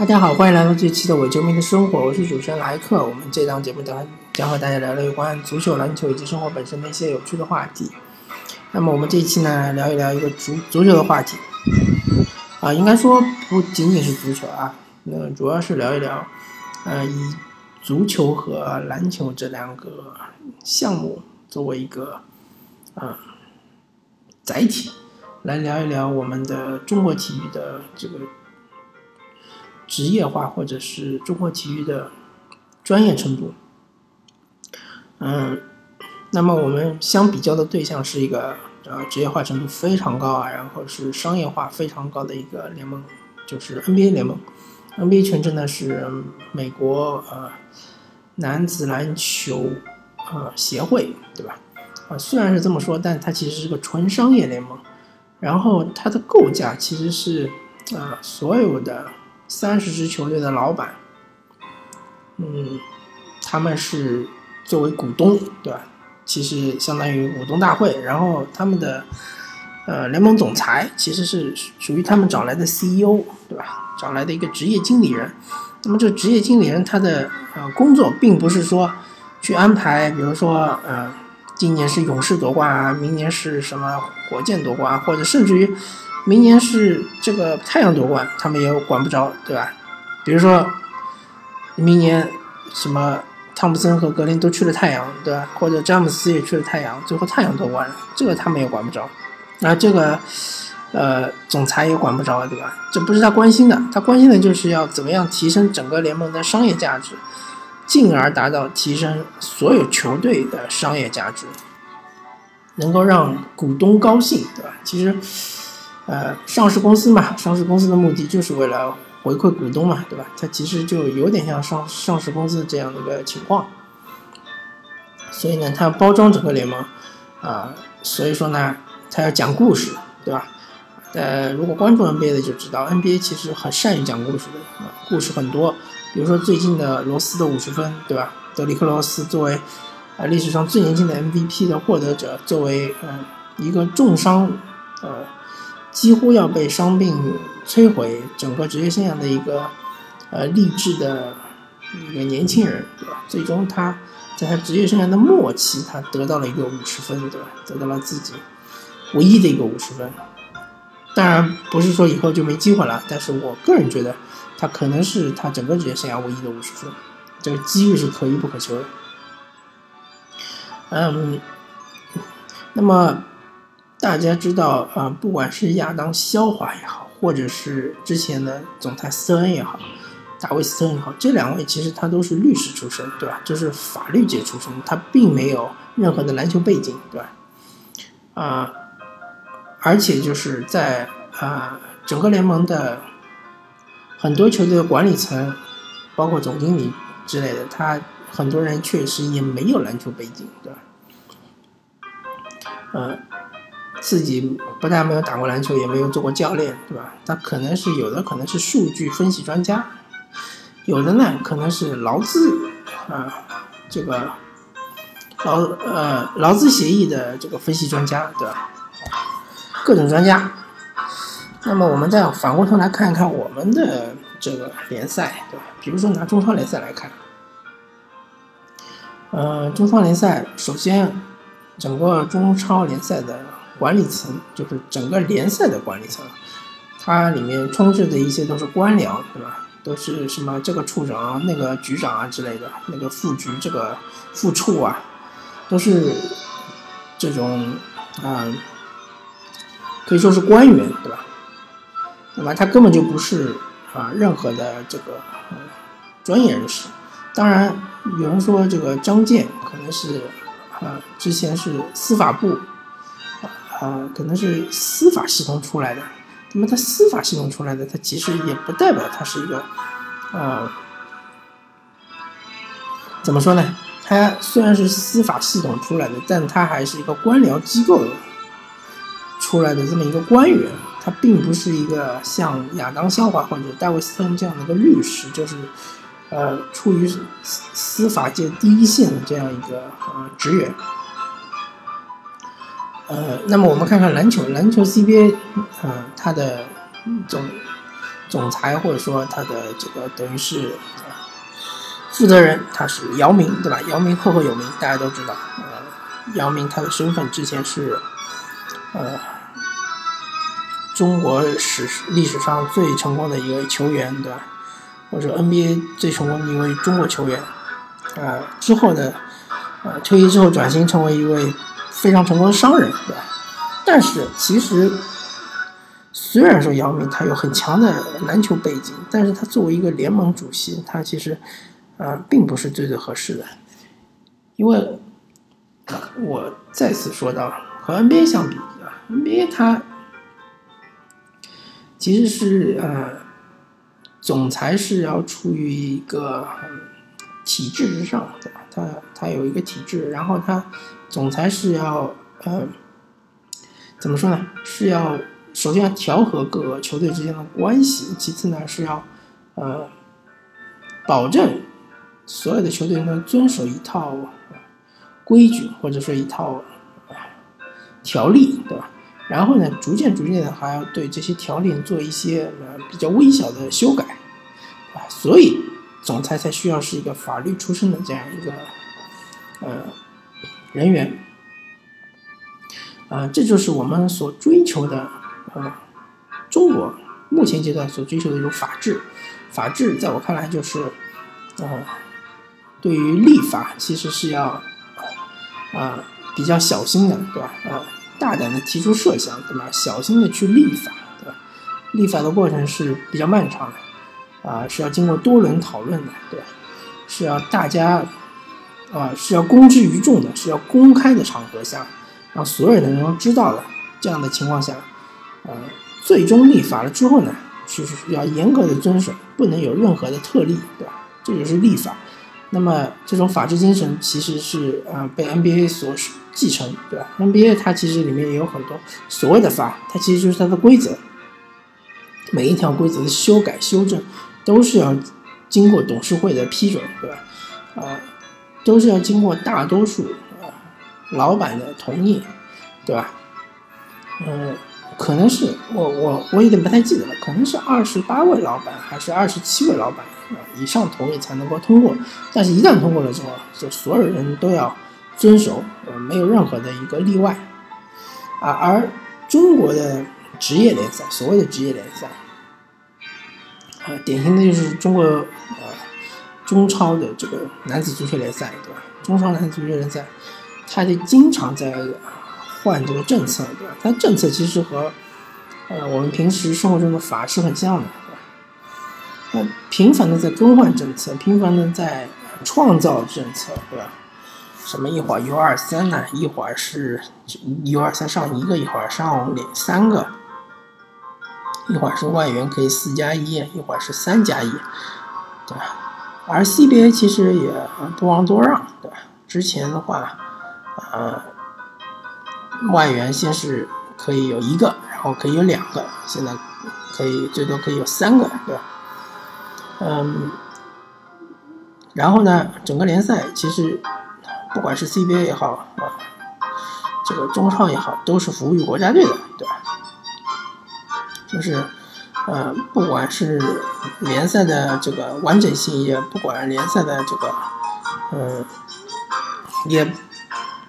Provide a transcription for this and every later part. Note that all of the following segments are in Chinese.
大家好，欢迎来到这期的伪球迷的生活，我是主持人莱克。我们这档节目将将和大家聊聊有关足球、篮球以及生活本身的一些有趣的话题。那么我们这一期呢，聊一聊一个足足球的话题啊，应该说不仅仅是足球啊，那主要是聊一聊呃，以足球和篮球这两个项目作为一个啊载体，来聊一聊我们的中国体育的这个。职业化或者是中国体育的专业程度，嗯，那么我们相比较的对象是一个呃职业化程度非常高啊，然后是商业化非常高的一个联盟，就是 NBA 联盟。NBA 全称呢是美国呃男子篮球呃协会，对吧？啊，虽然是这么说，但它其实是个纯商业联盟。然后它的构架其实是啊所有的。三十支球队的老板，嗯，他们是作为股东，对吧？其实相当于股东大会。然后他们的呃联盟总裁其实是属于他们找来的 CEO，对吧？找来的一个职业经理人。那么这职业经理人他的呃工作并不是说去安排，比如说呃今年是勇士夺冠啊，明年是什么火箭夺冠，或者甚至于。明年是这个太阳夺冠，他们也管不着，对吧？比如说，明年什么汤普森和格林都去了太阳，对吧？或者詹姆斯也去了太阳，最后太阳夺冠了，这个他们也管不着。那这个，呃，总裁也管不着，对吧？这不是他关心的，他关心的就是要怎么样提升整个联盟的商业价值，进而达到提升所有球队的商业价值，能够让股东高兴，对吧？其实。呃，上市公司嘛，上市公司的目的就是为了回馈股东嘛，对吧？它其实就有点像上上市公司这样的一个情况。所以呢，它要包装整个联盟，啊，所以说呢，它要讲故事，对吧？呃，如果关注 NBA 的就知道，NBA 其实很善于讲故事的，故事很多。比如说最近的罗斯的五十分，对吧？德里克罗斯作为啊历史上最年轻的 MVP 的获得者，作为嗯一个重伤，呃。几乎要被伤病摧毁整个职业生涯的一个呃励志的一个年轻人，对吧？最终他在他职业生涯的末期，他得到了一个五十分，对吧？得到了自己唯一的一个五十分。当然不是说以后就没机会了，但是我个人觉得他可能是他整个职业生涯唯一的五十分，这个机遇是可遇不可求的。嗯，那么。大家知道啊，不管是亚当肖华也好，或者是之前的总裁斯恩也好，大卫斯恩也好，这两位其实他都是律师出身，对吧？就是法律界出身，他并没有任何的篮球背景，对吧？啊，而且就是在啊整个联盟的很多球队的管理层，包括总经理之类的，他很多人确实也没有篮球背景，对吧？呃。自己不但没有打过篮球，也没有做过教练，对吧？他可能是有的，可能是数据分析专家，有的呢可能是劳资啊，这个劳呃劳资协议的这个分析专家，对吧？各种专家。那么我们再反过头来看一看我们的这个联赛，对吧？比如说拿中超联赛来看，呃，中超联赛首先整个中超联赛的。管理层就是整个联赛的管理层，它里面充斥的一些都是官僚，对吧？都是什么这个处长啊、那个局长啊之类的，那个副局、这个副处啊，都是这种啊，可以说是官员，对吧？那么他根本就不是啊任何的这个专业人士。当然，有人说这个张健可能是啊之前是司法部。啊，可能是司法系统出来的，那么他司法系统出来的，他其实也不代表他是一个，啊，怎么说呢？他虽然是司法系统出来的，但他还是一个官僚机构出来的这么一个官员，他并不是一个像亚当肖华或者戴维斯特恩这样的一个律师，就是呃，处于司法界第一线的这样一个呃职员。呃，那么我们看看篮球，篮球 CBA，呃，它的总总裁或者说他的这个等于是负责人，他是姚明，对吧？姚明赫赫有名，大家都知道。呃，姚明他的身份之前是呃中国史历史上最成功的一个球员，对吧？或者 NBA 最成功的一位中国球员。呃，之后呢，呃，退役之后转型成为一位非常成功的商人，对吧？但是其实。虽然说姚明他有很强的篮球背景，但是他作为一个联盟主席，他其实，呃，并不是最最合适的，因为，我再次说到和 NBA 相比啊，NBA 他其实是呃，总裁是要处于一个体制之上，对吧？他他有一个体制，然后他总裁是要呃，怎么说呢？是要。首先要调和各个球队之间的关系，其次呢是要，呃，保证所有的球队能遵守一套规矩或者说一套条例，对吧？然后呢，逐渐逐渐的还要对这些条例做一些呃比较微小的修改，啊，所以总裁才需要是一个法律出身的这样一个呃人员，啊，这就是我们所追求的。呃，中国目前阶段所追求的一种法治，法治在我看来就是，呃，对于立法其实是要，啊，比较小心的，对吧？啊，大胆的提出设想，对吧？小心的去立法，对吧？立法的过程是比较漫长的，啊，是要经过多轮讨论的，对吧？是要大家，啊，是要公之于众的，是要公开的场合下，让所有的人都知道的这样的情况下。呃，最终立法了之后呢，就是要严格的遵守，不能有任何的特例，对吧？这就是立法。那么这种法治精神其实是呃被 NBA 所继承，对吧？NBA 它其实里面也有很多所谓的法，它其实就是它的规则。每一条规则的修改修正都是要经过董事会的批准，对吧？啊，都是要经过大多数啊老板的同意，对吧？嗯。可能是我我我有点不太记得了，可能是二十八位老板还是二十七位老板啊以上同意才能够通过，但是一旦通过了之后，就所有人都要遵守，呃，没有任何的一个例外啊。而中国的职业联赛，所谓的职业联赛啊，典型的就是中国呃中超的这个男子足球联赛，对吧？中超男子足球联赛，它就经常在。换这个政策，对吧？它政策其实和，呃，我们平时生活中的法是很像的，频繁的在更换政策，频繁的在创造政策，对吧？什么一会儿 U 二三呢？一会儿是 U 二三上一个，一会儿上两三个，一会儿是外援可以四加一，一会儿是三加一，对吧？而 CBA 其实也不遑多让，对吧？之前的话，呃。外援先是可以有一个，然后可以有两个，现在可以最多可以有三个，对吧？嗯，然后呢，整个联赛其实不管是 CBA 也好啊，这个中超也好，都是服务于国家队的，对吧？就是呃，不管是联赛的这个完整性，也不管联赛的这个呃，也。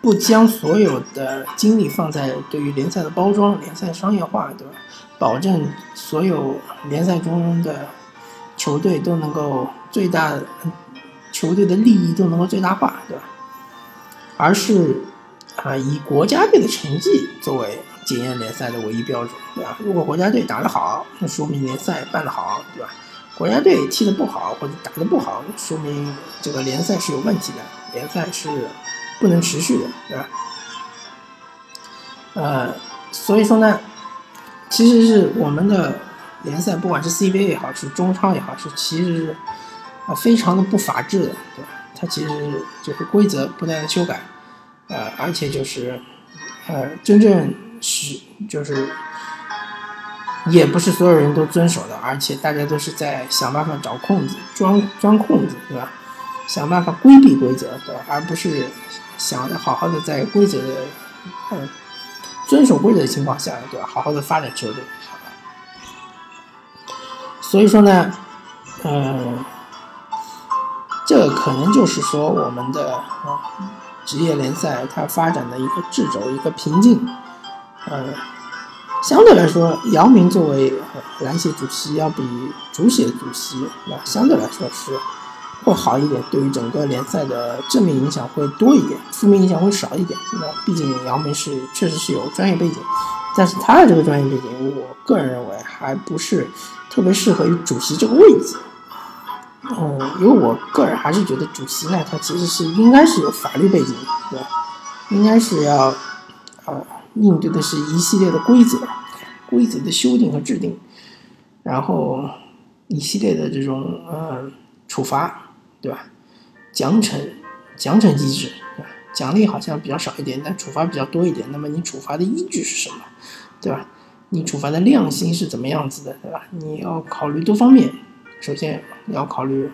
不将所有的精力放在对于联赛的包装、联赛商业化，对吧？保证所有联赛中的球队都能够最大球队的利益都能够最大化，对吧？而是啊，以国家队的成绩作为检验联赛的唯一标准，对吧？如果国家队打得好，那说明联赛办得好，对吧？国家队踢得不好或者打得不好，说明这个联赛是有问题的，联赛是。不能持续的，对吧？呃，所以说呢，其实是我们的联赛，不管是 CBA 也好，是中超也好，是其实是啊非常的不法治的，对吧？它其实就是规则不断的修改，呃，而且就是呃真正是就是也不是所有人都遵守的，而且大家都是在想办法找空子钻钻空子，对吧？想办法规避规则，对吧？而不是。想好好的在规则的，嗯，遵守规则的情况下，对吧？好好的发展球队。所以说呢，嗯，这可能就是说我们的啊职业联赛它发展的一个掣肘，一个瓶颈。嗯，相对来说，姚明作为篮协主席，要比足协主席那相对来说是会好一点，对于整个联赛的正面影响会多一点，负面影响会少一点。那毕竟姚明是确实是有专业背景。但是他的这个专业背景，我个人认为还不是特别适合于主席这个位置。嗯，因为我个人还是觉得主席呢，他其实是应该是有法律背景，对吧？应该是要呃应对的是一系列的规则、规则的修订和制定，然后一系列的这种呃处罚，对吧？奖惩、奖惩机制。奖励好像比较少一点，但处罚比较多一点。那么你处罚的依据是什么，对吧？你处罚的量刑是怎么样子的，对吧？你要考虑多方面，首先要考虑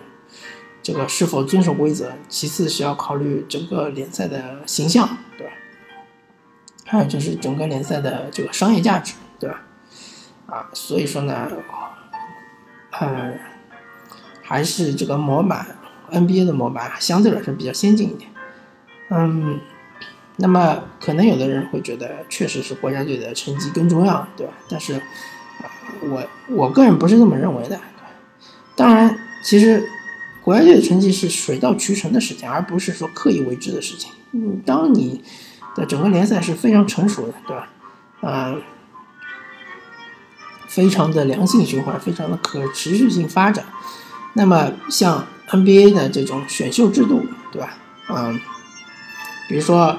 这个是否遵守规则，其次是要考虑整个联赛的形象，对吧？还有就是整个联赛的这个商业价值，对吧？啊，所以说呢，呃，还是这个模板 NBA 的模板相对来说比较先进一点。嗯，那么可能有的人会觉得，确实是国家队的成绩更重要，对吧？但是，我我个人不是这么认为的。当然，其实国家队的成绩是水到渠成的事情，而不是说刻意为之的事情。嗯，当你的整个联赛是非常成熟的，对吧？呃，非常的良性循环，非常的可持续性发展。那么，像 NBA 的这种选秀制度，对吧？嗯。比如说，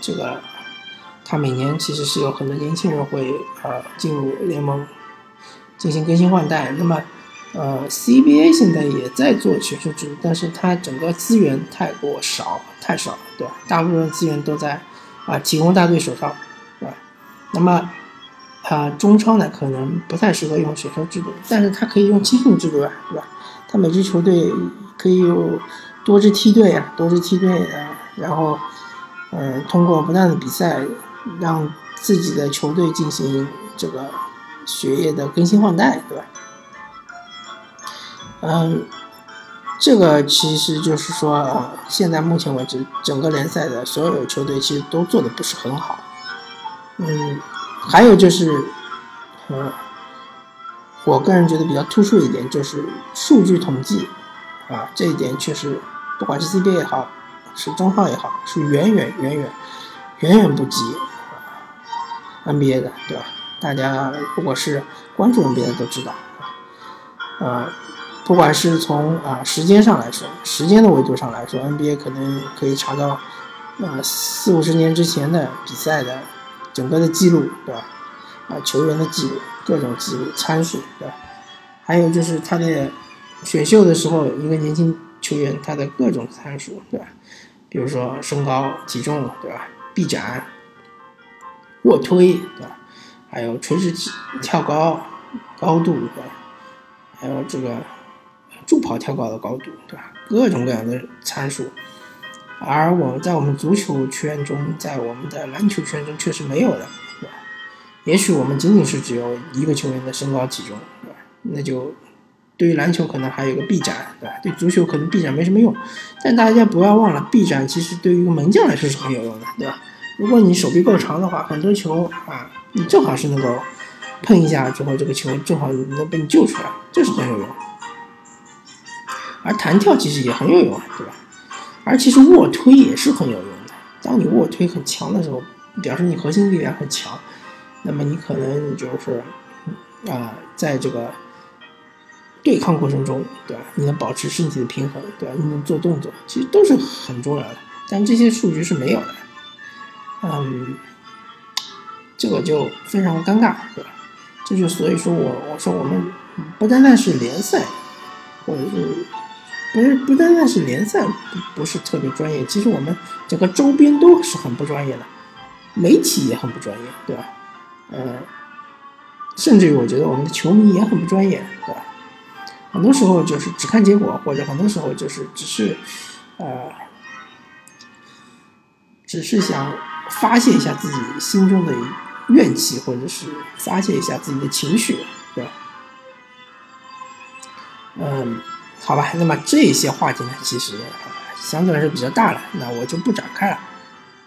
这个他每年其实是有很多年轻人会呃进入联盟进行更新换代。那么，呃，CBA 现在也在做选秀制度，但是它整个资源太过少，太少了，对吧？大部分资源都在啊体工大队手上，对吧？那么，啊中超呢可能不太适合用选秀制度，但是它可以用青训制度啊，对吧？它每支球队可以有多支梯队啊，多支梯队啊。然后，呃，通过不断的比赛，让自己的球队进行这个血液的更新换代，对吧？嗯，这个其实就是说，现在目前为止，整个联赛的所有球队其实都做的不是很好。嗯，还有就是，呃，我个人觉得比较突出一点就是数据统计，啊，这一点确实，不管是 CBA 也好。是中号也好，是远远远远远远不及 NBA 的，对吧？大家如果是关注 NBA 的都知道，呃，不管是从啊时间上来说，时间的维度上来说，NBA 可能可以查到呃四五十年之前的比赛的整个的记录，对吧？啊球员的记录，各种记录参数，对吧？还有就是他的选秀的时候，一个年轻球员他的各种参数，对吧？比如说身高、体重，对吧？臂展、卧推，对吧？还有垂直跳高高度，对吧？还有这个助跑跳高的高度，对吧？各种各样的参数，而我们在我们足球圈中，在我们的篮球圈中确实没有的，对吧？也许我们仅仅是只有一个球员的身高体重，对吧？那就。对于篮球可能还有个臂展，对吧？对足球可能臂展没什么用，但大家不要忘了，臂展其实对于一个门将来说是很有用的，对吧？如果你手臂够长的话，很多球啊，你正好是能够碰一下之后，这个球正好能被你救出来，这是很有用。而弹跳其实也很有用，对吧？而其实卧推也是很有用的。当你卧推很强的时候，表示你核心力量很强，那么你可能就是啊，在这个。对抗过程中，对吧？你能保持身体的平衡，对吧？你能做动作，其实都是很重要的。但这些数据是没有的，嗯，这个就非常尴尬，对吧？这就所以说我我说我们不单单是联赛，或者是不是不单单是联赛不不是特别专业，其实我们整个周边都是很不专业的，媒体也很不专业，对吧？呃，甚至于我觉得我们的球迷也很不专业，对吧？很多时候就是只看结果，或者很多时候就是只是，呃，只是想发泄一下自己心中的怨气，或者是发泄一下自己的情绪，对吧？嗯，好吧，那么这些话题呢，其实相对来说比较大了，那我就不展开了。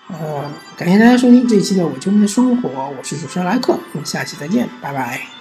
呃，感谢大家收听这一期的《我球迷的生活》，我是主持人莱克，我们下期再见，拜拜。